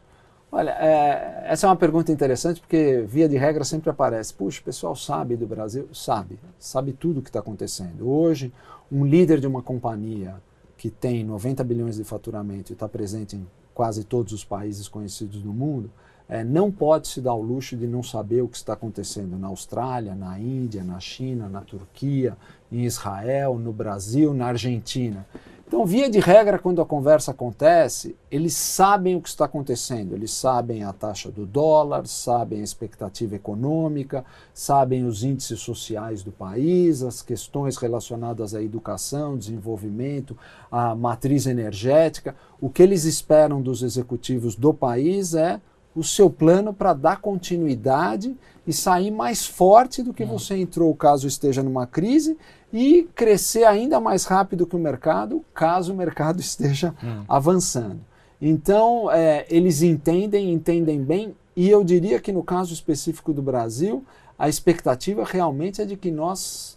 Olha, é, essa é uma pergunta interessante porque, via de regra, sempre aparece: puxa, o pessoal sabe do Brasil? Sabe, sabe tudo o que está acontecendo. Hoje, um líder de uma companhia que tem 90 bilhões de faturamento e está presente em quase todos os países conhecidos do mundo, é, não pode se dar o luxo de não saber o que está acontecendo na Austrália, na Índia, na China, na Turquia, em Israel, no Brasil, na Argentina. Então, via de regra, quando a conversa acontece, eles sabem o que está acontecendo. Eles sabem a taxa do dólar, sabem a expectativa econômica, sabem os índices sociais do país, as questões relacionadas à educação, desenvolvimento, à matriz energética. O que eles esperam dos executivos do país é o seu plano para dar continuidade e sair mais forte do que hum. você entrou caso esteja numa crise e crescer ainda mais rápido que o mercado caso o mercado esteja hum. avançando. Então, é, eles entendem, entendem bem, e eu diria que no caso específico do Brasil, a expectativa realmente é de que nós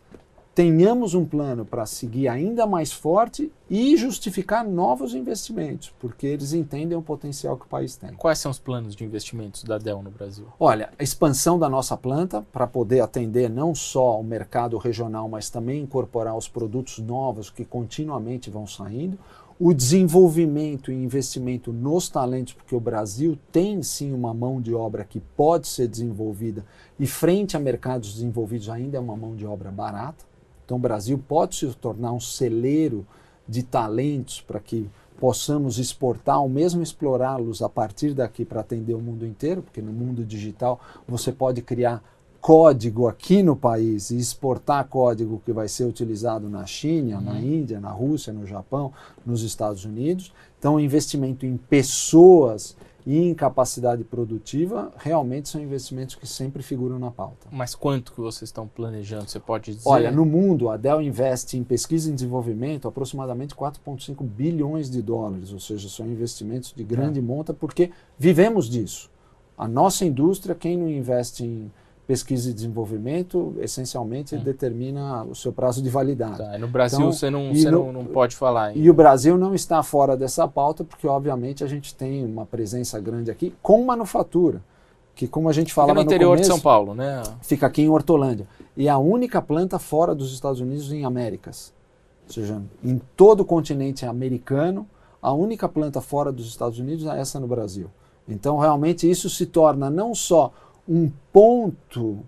tenhamos um plano para seguir ainda mais forte e justificar novos investimentos, porque eles entendem o potencial que o país tem. Quais são os planos de investimentos da Dell no Brasil? Olha, a expansão da nossa planta para poder atender não só o mercado regional, mas também incorporar os produtos novos que continuamente vão saindo. O desenvolvimento e investimento nos talentos, porque o Brasil tem sim uma mão de obra que pode ser desenvolvida e frente a mercados desenvolvidos ainda é uma mão de obra barata. Então, o Brasil pode se tornar um celeiro de talentos para que possamos exportar ou mesmo explorá-los a partir daqui para atender o mundo inteiro, porque no mundo digital você pode criar código aqui no país e exportar código que vai ser utilizado na China, uhum. na Índia, na Rússia, no Japão, nos Estados Unidos. Então, investimento em pessoas e em capacidade produtiva, realmente são investimentos que sempre figuram na pauta. Mas quanto que vocês estão planejando, você pode dizer? Olha, no mundo, a Dell investe em pesquisa e desenvolvimento aproximadamente 4,5 bilhões de dólares, ou seja, são investimentos de grande é. monta, porque vivemos disso. A nossa indústria, quem não investe em pesquisa e desenvolvimento, essencialmente, hum. determina o seu prazo de validade. Tá, no Brasil então, você, não, você no, não, pode falar ainda. E o Brasil não está fora dessa pauta, porque obviamente a gente tem uma presença grande aqui com manufatura, que como a gente falava fica no interior começo, de São Paulo, né? Fica aqui em Hortolândia. E é a única planta fora dos Estados Unidos em Américas. Ou seja, em todo o continente americano, a única planta fora dos Estados Unidos é essa no Brasil. Então, realmente, isso se torna não só um ponto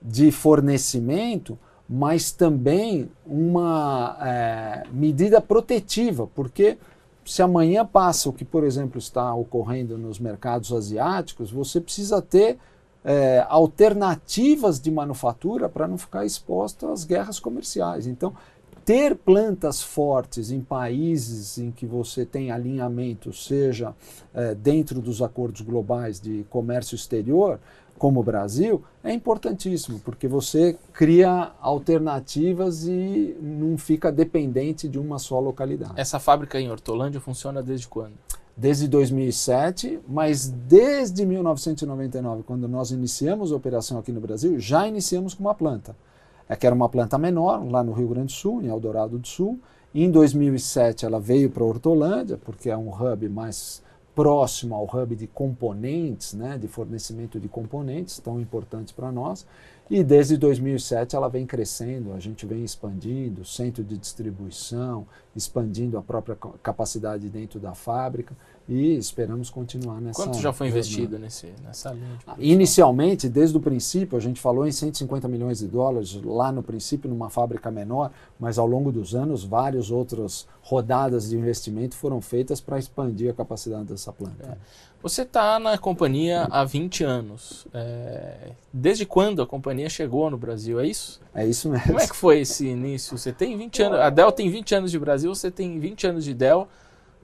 de fornecimento, mas também uma é, medida protetiva, porque se amanhã passa o que, por exemplo, está ocorrendo nos mercados asiáticos, você precisa ter é, alternativas de manufatura para não ficar exposto às guerras comerciais. Então, ter plantas fortes em países em que você tem alinhamento, seja é, dentro dos acordos globais de comércio exterior, como o Brasil, é importantíssimo, porque você cria alternativas e não fica dependente de uma só localidade. Essa fábrica em Hortolândia funciona desde quando? Desde 2007, mas desde 1999, quando nós iniciamos a operação aqui no Brasil, já iniciamos com uma planta. É que era uma planta menor, lá no Rio Grande do Sul, em Eldorado do Sul. Em 2007 ela veio para Hortolândia, porque é um hub mais próximo ao hub de componentes, né, de fornecimento de componentes tão importantes para nós. E desde 2007 ela vem crescendo, a gente vem expandindo, centro de distribuição, expandindo a própria capacidade dentro da fábrica. E esperamos continuar nessa. Quanto já foi jornada. investido nesse, nessa linha de? Inicialmente, desde o princípio, a gente falou em 150 milhões de dólares lá no princípio, numa fábrica menor, mas ao longo dos anos, várias outras rodadas de investimento foram feitas para expandir a capacidade dessa planta. Você está na companhia há 20 anos. É, Desde quando a companhia chegou no Brasil? É isso? É isso mesmo. Como é que foi esse início? Você tem 20 anos. A Dell tem 20 anos de Brasil, você tem 20 anos de Dell.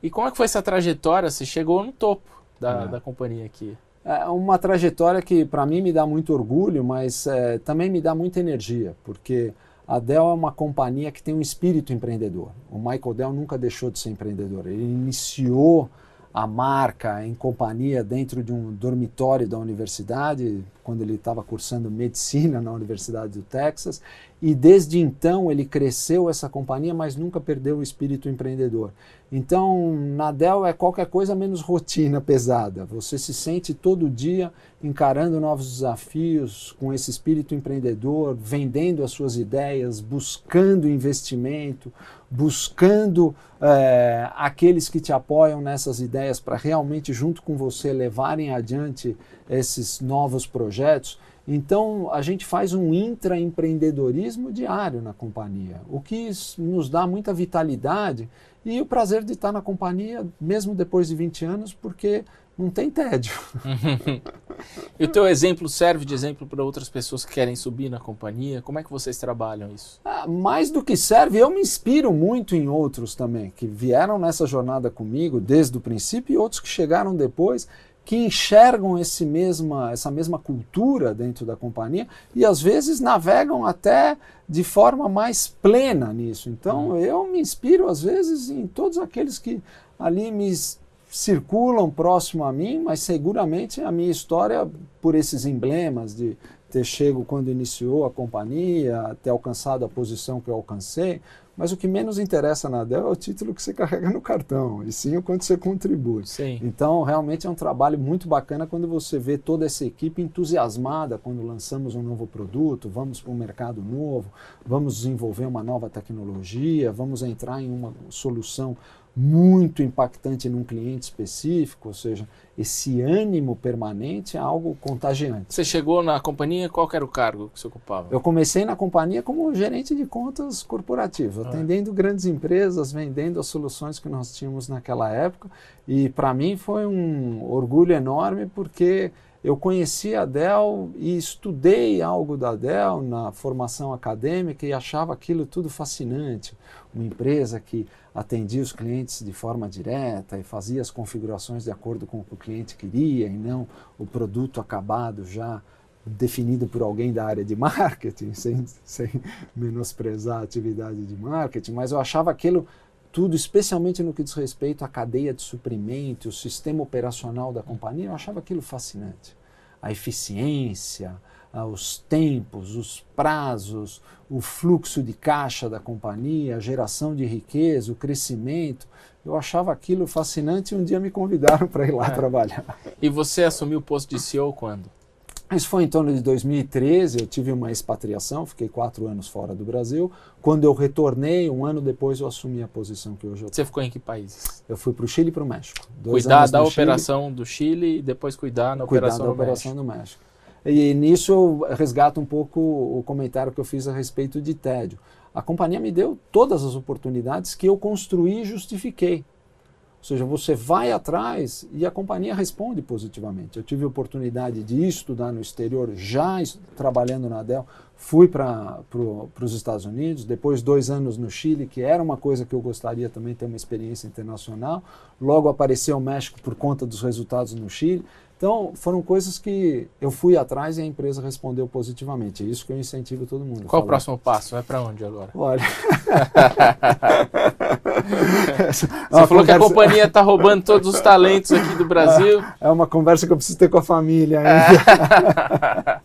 E como é que foi essa trajetória? Você chegou no topo da, É. da companhia aqui. É uma trajetória que para mim me dá muito orgulho, mas é, também me dá muita energia, porque a Dell é uma companhia que tem um espírito empreendedor. O Michael Dell nunca deixou de ser empreendedor. Ele iniciou a marca em companhia dentro de um dormitório da universidade, quando ele estava cursando medicina na Universidade do Texas, e desde então ele cresceu essa companhia, mas nunca perdeu o espírito empreendedor. Então, na Dell é qualquer coisa menos rotina pesada. Você se sente todo dia encarando novos desafios, com esse espírito empreendedor, vendendo as suas ideias, buscando investimento, buscando eh, aqueles que te apoiam nessas ideias para realmente, junto com você, levarem adiante esses novos projetos. Então, a gente faz um intraempreendedorismo diário na companhia, o que nos dá muita vitalidade e o prazer de estar na companhia, mesmo depois de 20 anos, porque não tem tédio. E o teu exemplo serve de exemplo para outras pessoas que querem subir na companhia? Como é que vocês trabalham isso? Ah, mais do que serve, eu me inspiro muito em outros também, que vieram nessa jornada comigo desde o princípio e outros que chegaram depois, que enxergam esse mesma, essa mesma cultura dentro da companhia e às vezes navegam até de forma mais plena nisso. Então eu me inspiro às vezes em todos aqueles que ali me circulam próximo a mim, mas seguramente a minha história por esses emblemas de ter chego quando iniciou a companhia, ter alcançado a posição que eu alcancei, mas o que menos interessa na Dell é o título que você carrega no cartão, e sim o quanto você contribui. Sim. Então, realmente é um trabalho muito bacana quando você vê toda essa equipe entusiasmada quando lançamos um novo produto, vamos para um mercado novo, vamos desenvolver uma nova tecnologia, vamos entrar em uma solução muito impactante num cliente específico, ou seja, esse ânimo permanente é algo contagiante. Você chegou na companhia, qual era o cargo que você ocupava? Eu comecei na companhia como gerente de contas corporativo, Ah. atendendo grandes empresas, vendendo as soluções que nós tínhamos naquela época. E para mim foi um orgulho enorme porque eu conheci a Dell e estudei algo da Dell na formação acadêmica e achava aquilo tudo fascinante. Uma empresa que atendia os clientes de forma direta e fazia as configurações de acordo com o que o cliente queria e não o produto acabado já definido por alguém da área de marketing, sem, sem menosprezar a atividade de marketing, mas eu achava aquilo tudo, especialmente no que diz respeito à cadeia de suprimento, o sistema operacional da companhia, eu achava aquilo fascinante. A eficiência, ah, os tempos, os prazos, o fluxo de caixa da companhia, a geração de riqueza, o crescimento. Eu achava aquilo fascinante e um dia me convidaram para ir lá É. trabalhar. E você assumiu o posto de CEO quando? Isso foi em torno de 2013, eu tive uma expatriação, fiquei quatro anos fora do Brasil. Quando eu retornei, um ano depois eu assumi a posição que hoje eu tenho. Você ficou em que países? Eu fui para o Chile e para o México. Dois cuidar da no Chile, operação do Chile e depois cuidar na cuidar operação da do operação México. do México. E nisso eu resgato um pouco o comentário que eu fiz a respeito de tédio. A companhia me deu todas as oportunidades que eu construí e justifiquei. Ou seja, você vai atrás e a companhia responde positivamente. Eu tive oportunidade de estudar no exterior, já trabalhando na Dell, fui para pro, os Estados Unidos, depois dois anos no Chile, que era uma coisa que eu gostaria também ter uma experiência internacional. Logo apareceu o México por conta dos resultados no Chile. Então, foram coisas que eu fui atrás e a empresa respondeu positivamente. É isso que eu incentivo todo mundo. Qual o próximo passo? Vai para onde agora? Olha. Você falou que a companhia está roubando todos os talentos aqui do Brasil. É uma conversa que eu preciso ter com a família ainda.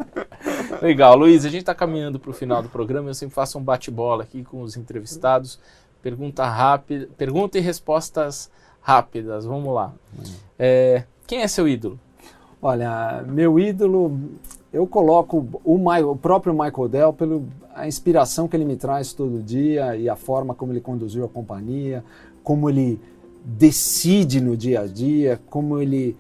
Legal, Luiz, a gente está caminhando para o final do programa. Eu sempre faço um bate-bola aqui com os entrevistados. Pergunta rápida, pergunta e respostas rápidas. Vamos lá. É, quem é seu ídolo? Olha, meu ídolo, eu coloco o, o próprio Michael Dell pela inspiração que ele me traz todo dia e a forma como ele conduziu a companhia, como ele decide no dia a dia, como ele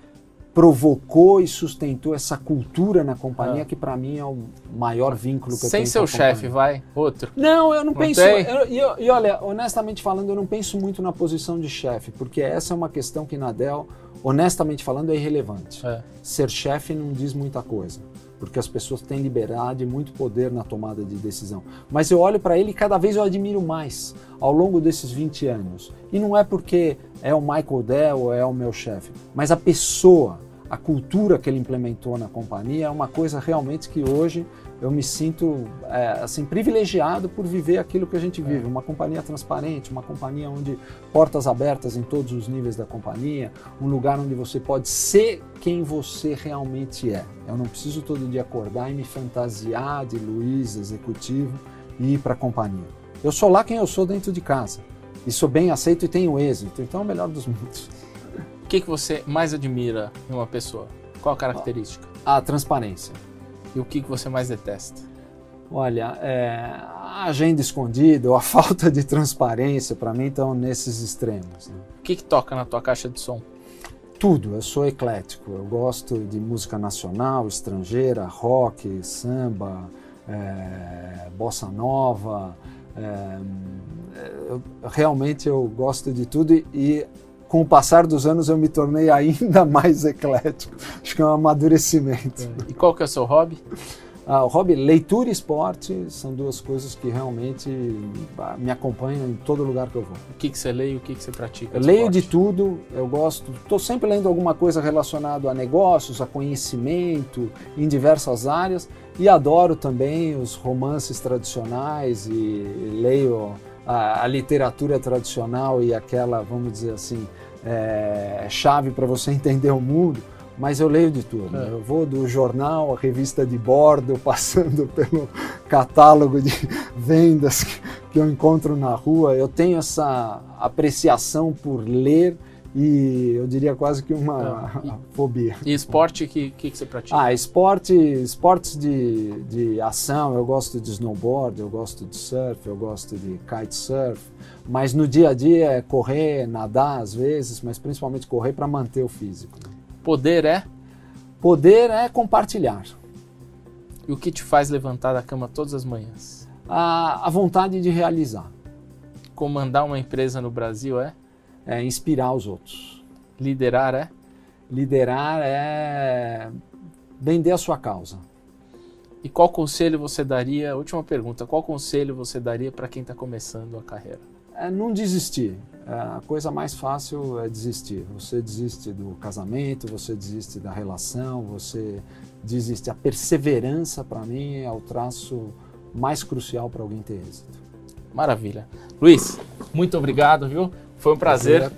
provocou e sustentou essa cultura na companhia, Ah. que para mim é o maior vínculo que eu Sem tenho seu com a chefe, vai, outro. Não, eu não, Não penso. eu- eu- e olha, honestamente falando, eu não penso muito na posição de chefe, porque essa é uma questão que na Dell, honestamente falando, é irrelevante. É. Ser chefe não diz muita coisa, porque as pessoas têm liberdade e muito poder na tomada de decisão. Mas eu olho para ele e cada vez eu admiro mais ao longo desses 20 anos. E não é porque é o Michael Dell ou é o meu chefe, mas a pessoa, a cultura que ele implementou na companhia é uma coisa realmente que hoje eu me sinto é, assim privilegiado por viver aquilo que a gente vive, uma companhia transparente, uma companhia onde portas abertas em todos os níveis da companhia, um lugar onde você pode ser quem você realmente é. Eu não preciso todo dia acordar e me fantasiar de Luiz executivo e ir para a companhia. Eu sou lá quem eu sou dentro de casa. E sou bem aceito e tenho êxito, então é o melhor dos mundos. O que, que você mais admira em uma pessoa? Qual a característica? A transparência. E o que, que você mais detesta? Olha, é, a agenda escondida ou a falta de transparência, para mim, estão nesses extremos. né? O que, que toca na tua caixa de som? Tudo, eu sou eclético. Eu gosto de música nacional, estrangeira, rock, samba, é, bossa nova. é, eu- realmente eu gosto de tudo e, e com o passar dos anos eu me tornei ainda mais eclético. Acho que é um amadurecimento. E qual que é o seu hobby? Ah, o hobby, leitura e esporte são duas coisas que realmente ah, me acompanham em todo lugar que eu vou. O que, que você lê e o que, que você pratica? Eu leio esporte? de tudo, eu gosto, estou sempre lendo alguma coisa relacionada a negócios, a conhecimento em diversas áreas e adoro também os romances tradicionais e leio a, a literatura tradicional e aquela, vamos dizer assim, é, chave para você entender o mundo. Mas eu leio de tudo. É. Eu vou do jornal, a revista de bordo, passando pelo catálogo de vendas que, que eu encontro na rua. Eu tenho essa apreciação por ler e eu diria quase que uma É. E- fobia. E esporte, o que, que, que você pratica? Ah, esporte, esportes de, de ação, eu gosto de snowboard, eu gosto de surf, eu gosto de kitesurf, mas no dia a dia é correr, nadar às vezes, mas principalmente correr para manter o físico. Poder é? Poder é compartilhar. E o que te faz levantar da cama todas as manhãs? A, a vontade de realizar, Comandar uma empresa no Brasil é? É inspirar os outros. Liderar é? Liderar é vender a sua causa. E qual conselho você daria? Última pergunta: qual conselho você daria para quem está começando a carreira? É não desistir. É, a coisa mais fácil é desistir. Você desiste do casamento, você desiste da relação, você desiste. A perseverança, para mim, é o traço mais crucial para alguém ter êxito. Maravilha. Luiz, muito obrigado, viu? Foi um prazer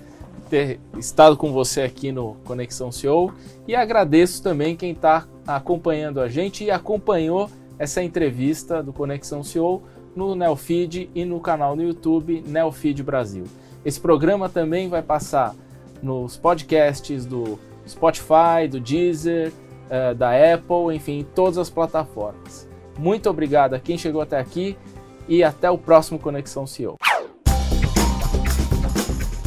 ter estado com você aqui no Conexão CEO e agradeço também quem está acompanhando a gente e acompanhou essa entrevista do Conexão CEO no Neofeed e no canal no YouTube Neofeed Brasil. Esse programa também vai passar nos podcasts do Spotify, do Deezer, eh, da Apple, enfim, em todas as plataformas. Muito obrigado a quem chegou até aqui e até o próximo Conexão CEO.